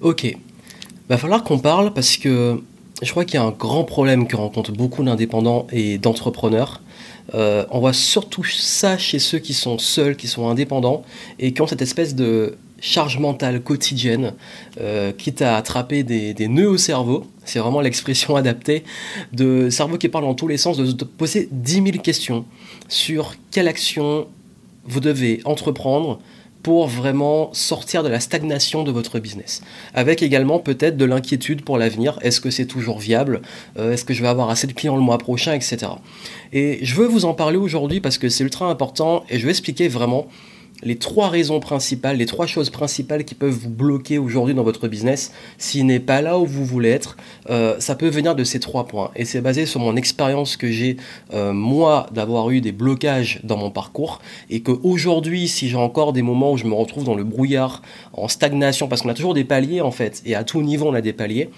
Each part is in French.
Ok. Va falloir qu'on parle parce que je crois qu'il y a un grand problème que rencontrent beaucoup d'indépendants et d'entrepreneurs. Euh, on voit surtout ça chez ceux qui sont seuls, qui sont indépendants et qui ont cette espèce de charge mentale quotidienne, euh, quitte à attraper des, nœuds au cerveau, c'est vraiment l'expression adaptée, de cerveau qui parle dans tous les sens, de, de poser 10 000 questions sur quelle action vous devez entreprendre pour vraiment sortir de la stagnation de votre business. Avec également peut-être de l'inquiétude pour l'avenir. Est-ce que c'est toujours viable? Euh, Est-ce que je vais avoir assez de clients le mois prochain Etc. Et je veux vous en parler aujourd'hui parce que c'est ultra important et je vais expliquer vraiment les trois raisons principales, les trois choses principales qui peuvent vous bloquer aujourd'hui dans votre business s'il n'est pas là où vous voulez être, euh, ça peut venir de ces trois points. Et c'est basé sur mon expérience que j'ai, euh, moi, d'avoir eu des blocages dans mon parcours et qu'aujourd'hui, si j'ai encore des moments où je me retrouve dans le brouillard, en stagnation, parce qu'on a toujours des paliers en fait, et à tout niveau on a des paliers,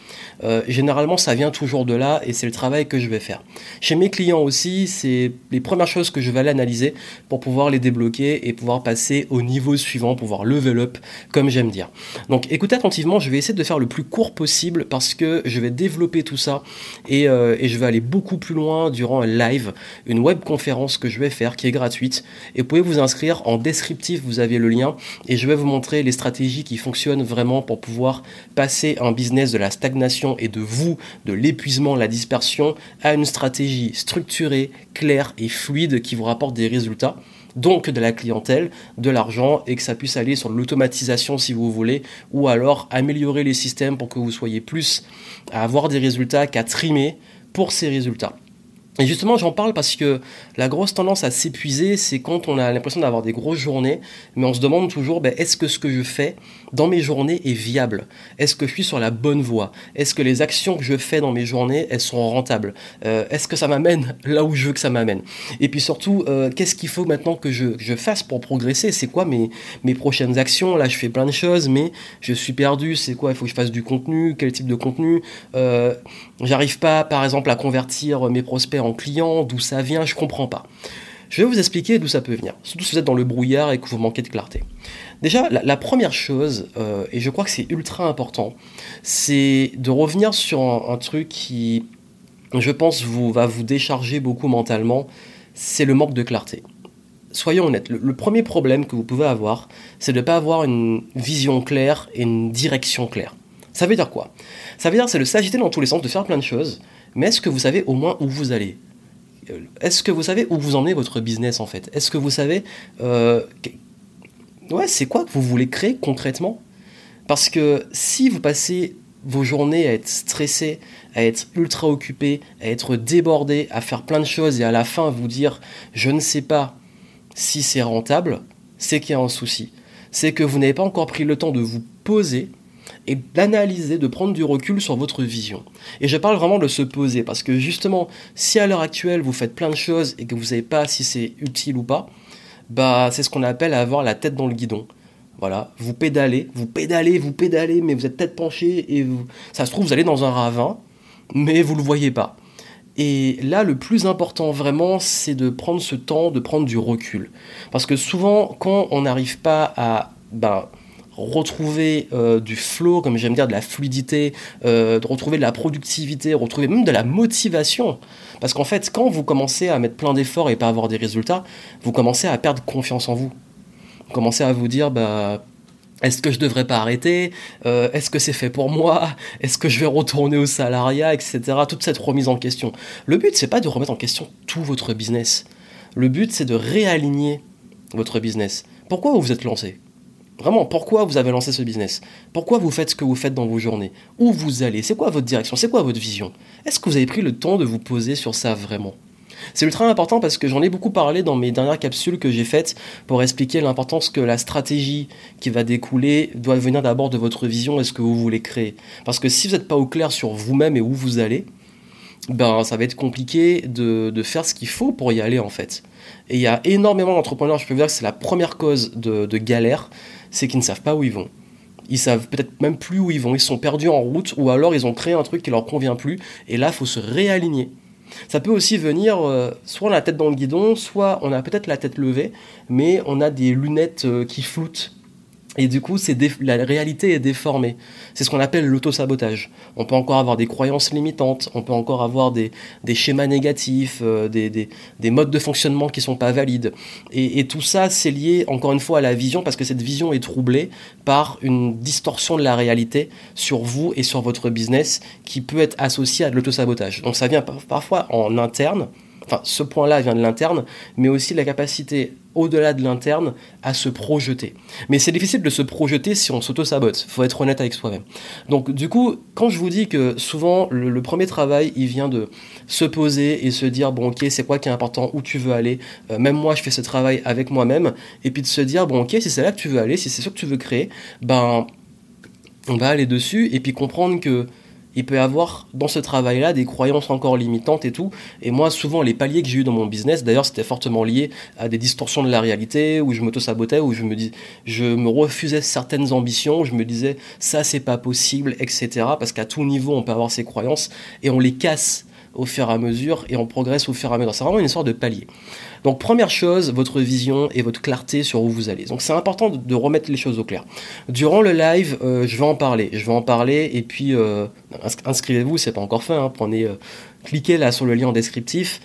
euh, généralement ça vient toujours de là et c'est le travail que je vais faire. Chez mes clients aussi, c'est les premières choses que je vais analyser pour pouvoir les débloquer et pouvoir passer au niveau suivant, pouvoir level up, comme j'aime dire. Donc écoutez attentivement, je vais essayer de faire le plus court possible parce que je vais développer tout ça et, euh, je vais aller beaucoup plus loin durant un live, une web conférence que je vais faire qui est gratuite. Et vous pouvez vous inscrire en descriptif, vous avez le lien et je vais vous montrer les stratégies qui fonctionnent vraiment pour pouvoir passer un business de la stagnation et de vous, de l'épuisement, la dispersion, à une stratégie structurée, claire et fluide qui vous rapporte des résultats donc de la clientèle, de l'argent et que ça puisse aller sur l'automatisation si vous voulez, ou alors améliorer les systèmes pour que vous soyez plus à avoir des résultats qu'à trimer pour ces résultats. Et justement, j'en parle parce que la grosse tendance à s'épuiser, c'est quand on a l'impression d'avoir des grosses journées, mais on se demande toujours, ben, est-ce que ce que je fais dans mes journées est viable? Est-ce que je suis sur la bonne voie? Est-ce que les actions que je fais dans mes journées, elles sont rentables? Euh, Est-ce que ça m'amène là où je veux que ça m'amène? Et puis surtout, euh, qu'est-ce qu'il faut maintenant que je, je fasse pour progresser? C'est quoi mes, mes prochaines actions? Là, je fais plein de choses, mais je suis perdu. C'est quoi? Il faut que je fasse du contenu? Quel type de contenu? Euh, J'arrive pas, par exemple, à convertir mes prospects en clients. D'où ça vient? Je comprends pas. Je vais vous expliquer d'où ça peut venir, surtout si vous êtes dans le brouillard et que vous manquez de clarté. Déjà, la, première chose, euh, et je crois que c'est ultra important, c'est de revenir sur un, truc qui, je pense, vous, va vous décharger beaucoup mentalement, c'est le manque de clarté. Soyons honnêtes, le, premier problème que vous pouvez avoir, c'est de ne pas avoir une vision claire et une direction claire. Ça veut dire quoi? Ça veut dire c'est de s'agiter dans tous les sens, de faire plein de choses, mais est-ce que vous savez au moins où vous allez? Euh, Est-ce que vous savez où vous emmenez votre business en fait? Est-ce que vous savez euh, ouais, c'est quoi que vous voulez créer concrètement? Parce que si vous passez vos journées à être stressé, à être ultra occupé, à être débordé, à faire plein de choses et à la fin vous dire je ne sais pas si c'est rentable, c'est qu'il y a un souci. C'est que vous n'avez pas encore pris le temps de vous poser et d'analyser, de prendre du recul sur votre vision. Et je parle vraiment de se poser, parce que justement, si à l'heure actuelle vous faites plein de choses et que vous ne savez pas si c'est utile ou pas, bah c'est ce qu'on appelle avoir la tête dans le guidon. Voilà, vous pédalez, vous pédalez, vous pédalez, mais vous êtes tête penchée et vous, ça se trouve vous allez dans un ravin, mais vous le voyez pas. Et là, le plus important vraiment, c'est de prendre ce temps, de prendre du recul. Parce que souvent, quand on n'arrive pas à ben, retrouver euh, du flow, comme j'aime dire, de la fluidité, euh, de retrouver de la productivité, retrouver même de la motivation. Parce qu'en fait, quand vous commencez à mettre plein d'efforts et pas avoir des résultats, vous commencez à perdre confiance en vous. Vous commencez à vous dire, bah, est-ce que je devrais pas arrêter? Euh, Est-ce que c'est fait pour moi? Est-ce que je vais retourner au salariat, etc. Toute cette remise en question. Le but, c'est pas de remettre en question tout votre business. Le but, c'est de réaligner votre business. Pourquoi vous vous êtes lancé? Vraiment, pourquoi vous avez lancé ce business? Pourquoi vous faites ce que vous faites dans vos journées? Où vous allez? C'est quoi votre direction? C'est quoi votre vision? Est-ce que vous avez pris le temps de vous poser sur ça vraiment? C'est ultra important parce que j'en ai beaucoup parlé dans mes dernières capsules que j'ai faites pour expliquer l'importance que la stratégie qui va découler doit venir d'abord de votre vision et ce que vous voulez créer. Parce que si vous n'êtes pas au clair sur vous-même et où vous allez, ben ça va être compliqué de, de faire ce qu'il faut pour y aller en fait. Et il y a énormément d'entrepreneurs, je peux vous dire que c'est la première cause de, galère, c'est qu'ils ne savent pas où ils vont. Ils savent peut-être même plus où ils vont, ils sont perdus en route, ou alors ils ont créé un truc qui leur convient plus, et là, il faut se réaligner. Ça peut aussi venir, euh, soit on a la tête dans le guidon, soit on a peut-être la tête levée, mais on a des lunettes euh, qui floutent. Et du coup, la réalité est déformée. C'est ce qu'on appelle l'auto-sabotage. On peut encore avoir des croyances limitantes, on peut encore avoir des, schémas négatifs, euh, des, des, modes de fonctionnement qui sont pas valides. Et, tout ça, c'est lié encore une fois à la vision, parce que cette vision est troublée par une distorsion de la réalité sur vous et sur votre business qui peut être associée à de l'auto-sabotage. Donc ça vient parfois en interne, enfin ce point-là vient de l'interne, mais aussi la capacité au-delà de l'interne à se projeter. Mais c'est difficile de se projeter si on s'auto-sabote, il faut être honnête avec soi-même. Donc du coup, quand je vous dis que souvent le, premier travail, il vient de se poser et se dire, bon ok, c'est quoi qui est important, où tu veux aller, euh, même moi je fais ce travail avec moi-même, et puis de se dire, bon ok, si c'est là que tu veux aller, si c'est ça que tu veux créer, ben on va aller dessus, et puis comprendre que il peut y avoir dans ce travail-là des croyances encore limitantes et tout. Et moi, souvent, les paliers que j'ai eu dans mon business, d'ailleurs, c'était fortement lié à des distorsions de la réalité, où je m'auto-sabotais, où je me, dis, je me refusais certaines ambitions, je me disais, ça, c'est pas possible, etc. Parce qu'à tout niveau, on peut avoir ces croyances et on les casse au fur et à mesure et on progresse au fur et à mesure. C'est vraiment une sorte de palier. Donc première chose, votre vision et votre clarté sur où vous allez. Donc c'est important de, remettre les choses au clair. Durant le live, euh, je vais en parler. Je vais en parler et puis euh, inscrivez-vous, c'est pas encore fait. Hein. Prenez, euh, cliquez là sur le lien descriptif,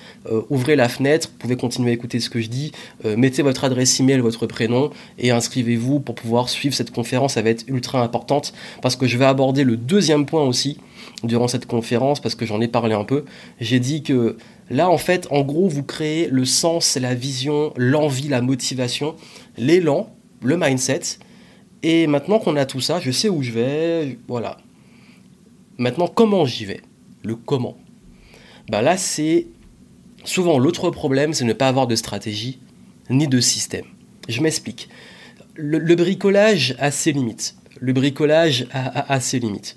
ouvrez la fenêtre, vous pouvez continuer à écouter ce que je dis, mettez votre adresse email, votre prénom et inscrivez-vous pour pouvoir suivre cette conférence. Ça va être ultra importante parce que je vais aborder le deuxième point aussi durant cette conférence parce que j'en ai parlé un peu. J'ai dit que là, en fait, en gros, vous créez le sens, la vision, l'envie, la motivation, l'élan, le mindset. Et maintenant qu'on a tout ça, je sais où je vais, voilà. Maintenant, comment j'y vais? Le comment? Bah là, c'est souvent l'autre problème, c'est ne pas avoir de stratégie ni de système. Je m'explique. Le, bricolage a ses limites. Le bricolage a, ses limites.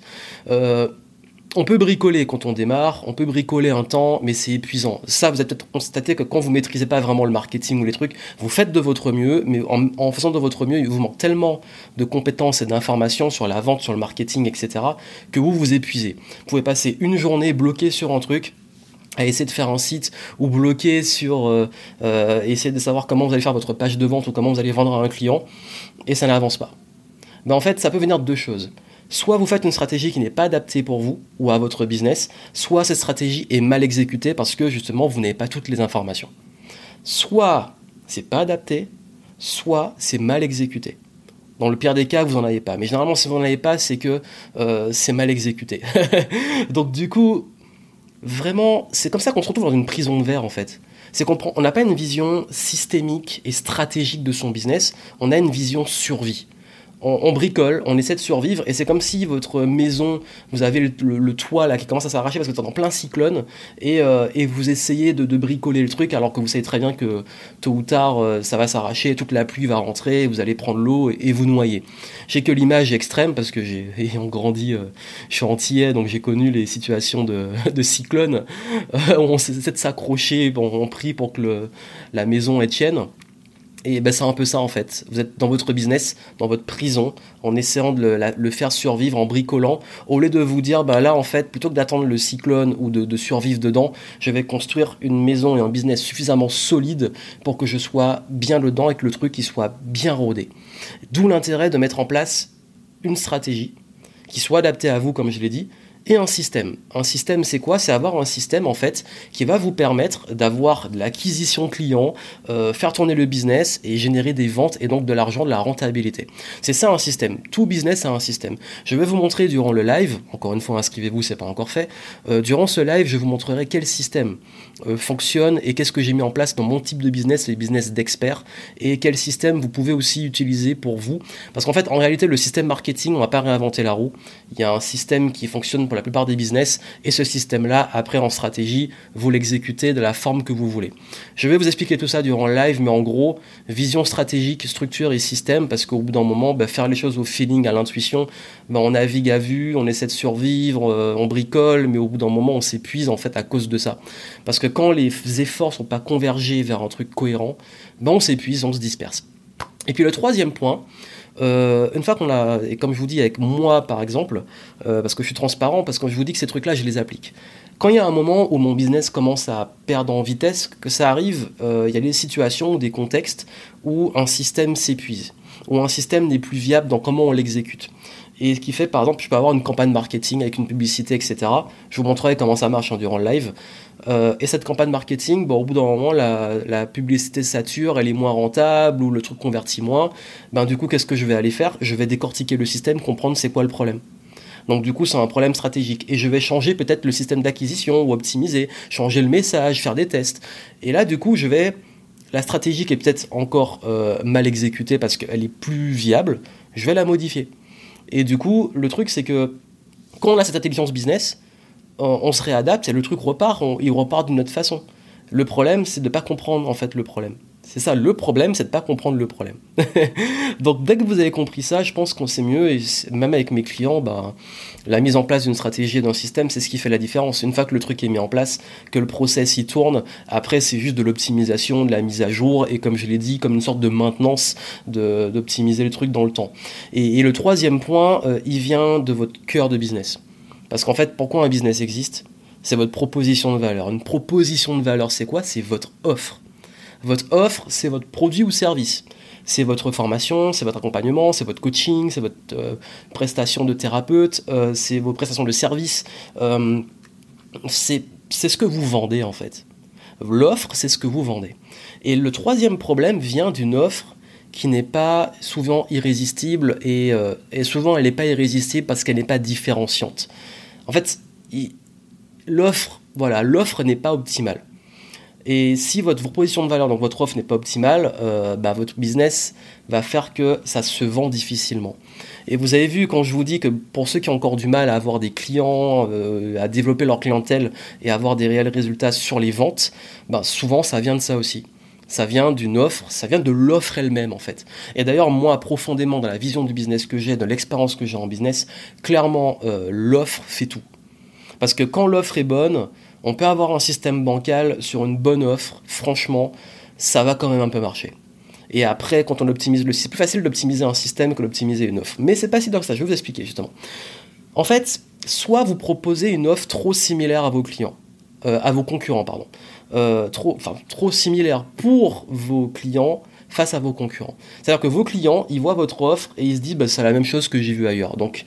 Euh, on peut bricoler quand on démarre, on peut bricoler un temps, mais c'est épuisant. Ça, vous avez peut-être constaté que quand vous maîtrisez pas vraiment le marketing ou les trucs, vous faites de votre mieux, mais en, faisant de votre mieux, il vous manque tellement de compétences et d'informations sur la vente, sur le marketing, etc., que vous vous épuisez. Vous pouvez passer une journée bloqué sur un truc, à essayer de faire un site ou bloqué sur euh, euh, essayer de savoir comment vous allez faire votre page de vente ou comment vous allez vendre à un client, et ça n'avance pas. Ben en fait, ça peut venir de deux choses soit vous faites une stratégie qui n'est pas adaptée pour vous ou à votre business, soit cette stratégie est mal exécutée parce que justement vous n'avez pas toutes les informations. Soit c'est pas adapté, soit c'est mal exécuté. Dans le pire des cas, vous n'en avez pas. Mais généralement, si vous n'en avez pas, c'est que euh, c'est mal exécuté. Donc du coup, vraiment, c'est comme ça qu'on se retrouve dans une prison de verre en fait. C'est qu'on n'a pas une vision systémique et stratégique de son business, on a une vision survie on, bricole, on essaie de survivre, et c'est comme si votre maison, vous avez le, toit là qui commence à s'arracher parce que vous êtes en plein cyclone, et, euh, vous essayez de, bricoler le truc alors que vous savez très bien que tôt ou tard euh, ça va s'arracher, toute la pluie va rentrer, vous allez prendre l'eau et, vous noyer. J'ai que l'image extrême parce que j'ai grandi, euh, je suis antillais donc j'ai connu les situations de, cyclone. on essaie de s'accrocher, bon, on prie pour que la maison est tienne. Et ben, c'est un peu ça en fait. Vous êtes dans votre business, dans votre prison, en essayant de le, faire survivre, en bricolant, au lieu de vous dire, bah là en fait, plutôt que d'attendre le cyclone ou de, survivre dedans, je vais construire une maison et un business suffisamment solide pour que je sois bien dedans et que le truc il soit bien rodé. D'où l'intérêt de mettre en place une stratégie qui soit adaptée à vous, comme je l'ai dit, et un système. Un système, c'est quoi? C'est avoir un système en fait qui va vous permettre d'avoir de l'acquisition client, euh, faire tourner le business et générer des ventes et donc de l'argent, de la rentabilité. C'est ça un système. Tout business a un système. Je vais vous montrer durant le live. Encore une fois, inscrivez-vous, c'est pas encore fait. Euh, durant ce live, je vous montrerai quel système euh, fonctionne et qu'est-ce que j'ai mis en place dans mon type de business, les business d'experts, et quel système vous pouvez aussi utiliser pour vous. Parce qu'en fait, en réalité, le système marketing, on va pas réinventer la roue. Il y a un système qui fonctionne pour la plupart des business, et ce système-là, après en stratégie, vous l'exécutez de la forme que vous voulez. Je vais vous expliquer tout ça durant le live, mais en gros, vision stratégique, structure et système, parce qu'au bout d'un moment, bah, faire les choses au feeling, à l'intuition, bah, on navigue à vue, on essaie de survivre, euh, on bricole, mais au bout d'un moment, on s'épuise en fait à cause de ça. Parce que quand les efforts sont pas convergés vers un truc cohérent, bah, on s'épuise, on se disperse. Et puis le troisième point, euh, une fois qu'on a, et comme je vous dis avec moi par exemple, euh, parce que je suis transparent, parce que je vous dis que ces trucs-là, je les applique. Quand il y a un moment où mon business commence à perdre en vitesse, que ça arrive, euh, il y a des situations ou des contextes où un système s'épuise. ou un système n'est plus viable dans comment on l'exécute. Et ce qui fait, par exemple, je peux avoir une campagne marketing avec une publicité, etc. Je vous montrerai comment ça marche hein, durant le live. Euh, et cette campagne marketing, bon, au bout d'un moment, la, publicité sature, elle est moins rentable ou le truc convertit moins. Ben, du coup, qu'est-ce que je vais aller faire? Je vais décortiquer le système, comprendre c'est quoi le problème. Donc du coup, c'est un problème stratégique. Et je vais changer peut-être le système d'acquisition ou optimiser, changer le message, faire des tests. Et là, du coup, je vais... La stratégie qui est peut-être encore euh, mal exécutée parce qu'elle est plus viable, je vais la modifier. Et du coup, le truc, c'est que quand on a cette intelligence business, on, se réadapte et le truc repart, il repart d'une autre façon. Le problème, c'est de ne pas comprendre en fait le problème. C'est ça, le problème, c'est de pas comprendre le problème. Donc dès que vous avez compris ça, je pense qu'on sait mieux, et même avec mes clients, bah, la mise en place d'une stratégie et d'un système, c'est ce qui fait la différence. Une fois que le truc est mis en place, que le process y tourne, après c'est juste de l'optimisation, de la mise à jour, et comme je l'ai dit, comme une sorte de maintenance d'optimiser le truc dans le temps. Et, le troisième point, euh, il vient de votre cœur de business. Parce qu'en fait, pourquoi un business existe? C'est votre proposition de valeur. Une proposition de valeur, c'est quoi? C'est votre offre votre offre, c'est votre produit ou service. C'est votre formation, c'est votre accompagnement, c'est votre coaching, c'est votre euh, prestation de thérapeute, euh, c'est vos prestations de service. Euh, c'est ce que vous vendez en fait. L'offre, c'est ce que vous vendez. Et le troisième problème vient d'une offre qui n'est pas souvent irrésistible et, et souvent elle n'est pas irrésistible parce qu'elle n'est pas différenciante. En fait, l'offre, voilà, l'offre n'est pas optimale. Et si votre proposition de valeur, donc votre offre n'est pas optimale, euh, bah, votre business va faire que ça se vend difficilement. Et vous avez vu quand je vous dis que pour ceux qui ont encore du mal à avoir des clients, euh, à développer leur clientèle et avoir des réels résultats sur les ventes, bah, souvent ça vient de ça aussi. Ça vient d'une offre, ça vient de l'offre elle-même en fait. Et d'ailleurs, moi, profondément dans la vision du business que j'ai, de l'expérience que j'ai en business, clairement, euh, l'offre fait tout. Parce que quand l'offre est bonne, on peut avoir un système bancal sur une bonne offre, franchement, ça va quand même un peu marcher. Et après, quand on optimise le c'est plus facile d'optimiser un système que d'optimiser une offre. Mais c'est pas si dur que ça, je vais vous expliquer justement. En fait, soit vous proposez une offre trop similaire à vos clients, euh, à vos concurrents, pardon, euh, trop, enfin, trop similaire pour vos clients face à vos concurrents. C'est-à-dire que vos clients, ils voient votre offre et ils se disent, bah, c'est la même chose que j'ai vu ailleurs. Donc,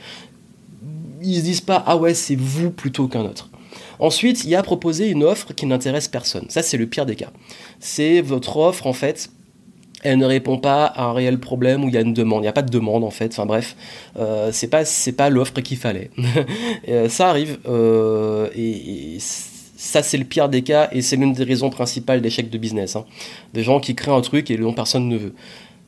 ils se disent pas, ah ouais, c'est vous plutôt qu'un autre. Ensuite, il y a proposé une offre qui n'intéresse personne. Ça, c'est le pire des cas. C'est votre offre, en fait, elle ne répond pas à un réel problème où il y a une demande. Il n'y a pas de demande en fait. Enfin bref, euh, c'est pas c'est pas l'offre qu'il fallait. Euh, ça arrive euh, et, ça c'est le pire des cas et c'est l'une des raisons principales d'échec de business. Hein. Des gens qui créent un truc et dont personne ne veut.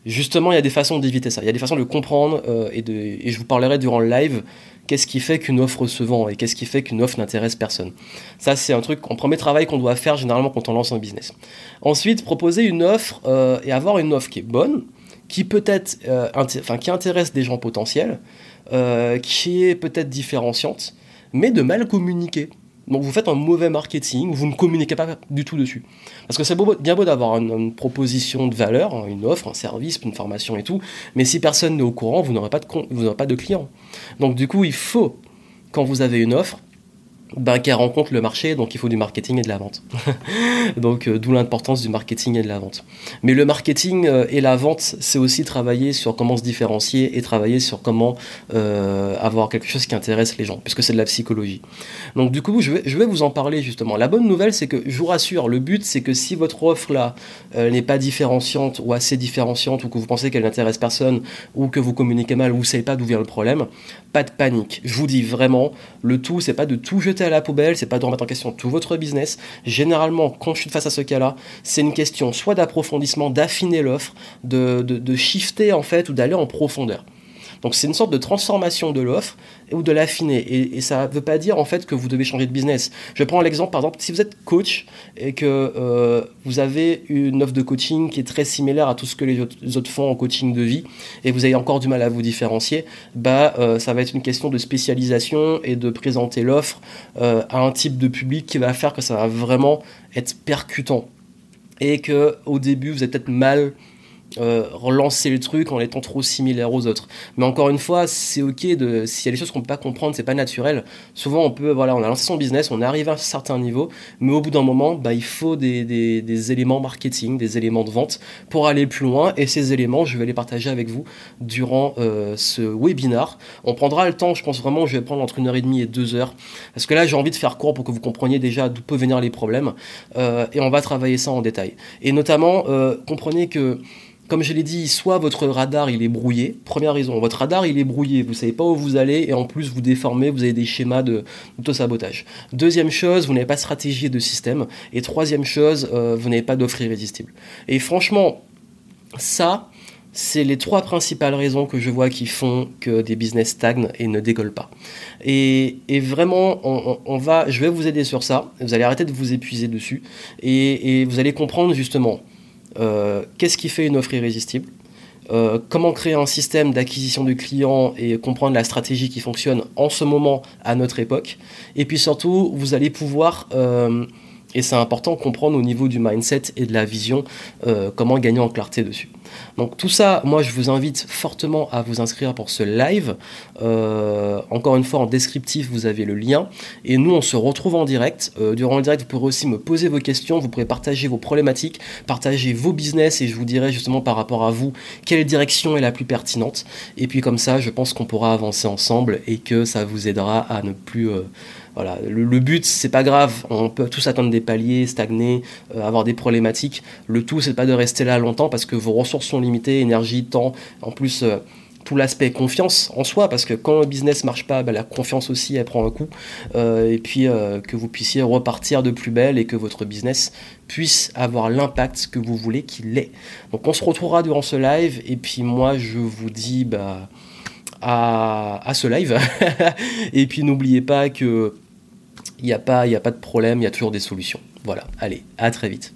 Justement, il y a des façons d'éviter ça. Il y a des façons de comprendre et, de, et je vous parlerai durant le live qu'est-ce qui fait qu'une offre se vend et qu'est-ce qui fait qu'une offre n'intéresse personne. Ça, c'est un truc, un premier travail qu'on doit faire généralement quand on lance un business. Ensuite, proposer une offre euh, et avoir une offre qui est bonne, qui peut-être, euh, enfin, qui intéresse des gens potentiels, euh, qui est peut-être différenciante, mais de mal communiquer. Donc vous faites un mauvais marketing, vous ne communiquez pas du tout dessus. Parce que c'est bien beau d'avoir une, proposition de valeur, hein, une offre, un service, une formation et tout, mais si personne n'est au courant, vous n'aurez pas, de, pas de clients. Donc du coup, il faut, quand vous avez une offre, ben, qu'elle rencontre le marché, donc il faut du marketing et de la vente. donc euh, d'où l'importance du marketing et de la vente. Mais le marketing euh, et la vente, c'est aussi travailler sur comment se différencier et travailler sur comment euh, avoir quelque chose qui intéresse les gens, puisque c'est de la psychologie. Donc du coup, je vais, je vais vous en parler justement. La bonne nouvelle, c'est que je vous rassure, le but, c'est que si votre offre là n'est pas différenciante ou assez différenciante, ou que vous pensez qu'elle n'intéresse personne, ou que vous communiquez mal, ou vous savez pas d'où vient le problème, pas de panique. Je vous dis vraiment, le tout, c'est pas de tout jeter à la poubelle, c'est pas de remettre en question tout votre business. Généralement, quand je suis face à ce cas-là, c'est une question soit d'approfondissement, d'affiner l'offre, de, de, de shifter en fait, ou d'aller en profondeur. Donc c'est une sorte de transformation de l'offre ou de l'affiner. Et, ça ne veut pas dire en fait que vous devez changer de business. Je prends l'exemple par exemple si vous êtes coach et que euh, vous avez une offre de coaching qui est très similaire à tout ce que les autres, font en coaching de vie et vous avez encore du mal à vous différencier, bah euh, ça va être une question de spécialisation et de présenter l'offre euh, à un type de public qui va faire que ça va vraiment être percutant et que au début vous êtes peut-être mal euh, relancer le truc en étant trop similaire aux autres. Mais encore une fois, c'est ok de s'il y a des choses qu'on peut pas comprendre, c'est pas naturel. Souvent, on peut, voilà, on a lancé son business, on arrive à un certain niveau, mais au bout d'un moment, bah, il faut des, éléments marketing, des éléments de vente pour aller plus loin. Et ces éléments, je vais les partager avec vous durant euh, ce webinar. On prendra le temps, je pense vraiment, je vais prendre entre une heure et demie et deux heures, parce que là, j'ai envie de faire court pour que vous compreniez déjà d'où peuvent venir les problèmes, euh, et on va travailler ça en détail. Et notamment, comprenez que comme je l'ai dit, soit votre radar il est brouillé. Première raison, votre radar il est brouillé, vous savez pas où vous allez et en plus vous déformez, vous avez des schémas de sabotage. Deuxième chose, vous n'avez pas de stratégie de système. Et troisième chose, euh, vous n'avez pas d'offre irrésistible. Et franchement, ça, c'est les trois principales raisons que je vois qui font que des business stagnent et ne décollent pas. Et, vraiment, on, va, je vais vous aider sur ça. Vous allez arrêter de vous épuiser dessus et vous allez comprendre justement qu'est-ce qui fait une offre irrésistible euh, comment créer un système d'acquisition de clients et comprendre la stratégie qui fonctionne en ce moment à notre époque. Et puis surtout, vous allez pouvoir euh, et c'est important de comprendre au niveau du mindset et de la vision euh, comment gagner en clarté dessus. Donc tout ça, moi je vous invite fortement à vous inscrire pour ce live. Euh, encore une fois, en descriptif, vous avez le lien. Et nous, on se retrouve en direct. Euh, durant le direct, vous pourrez aussi me poser vos questions, vous pourrez partager vos problématiques, partager vos business et je vous dirai justement par rapport à vous quelle direction est la plus pertinente. Et puis comme ça, je pense qu'on pourra avancer ensemble et que ça vous aidera à ne plus voilà, le, but, c'est pas grave, on peut tous atteindre des paliers, stagner, euh, avoir des problématiques. Le tout, c'est pas de rester là longtemps parce que vos ressources sont limitées, énergie, temps, en plus. Euh, tout l'aspect confiance en soi, parce que quand le business marche pas, bah, la confiance aussi elle prend un coup, euh, et puis que vous puissiez repartir de plus belle et que votre business puisse avoir l'impact que vous voulez qu'il ait. Donc on se retrouvera durant ce live, et puis moi je vous dis bah, à, à ce live, et puis n'oubliez pas que il n'y a, pas, a pas de problème, il y a toujours des solutions. Voilà, allez, à très vite.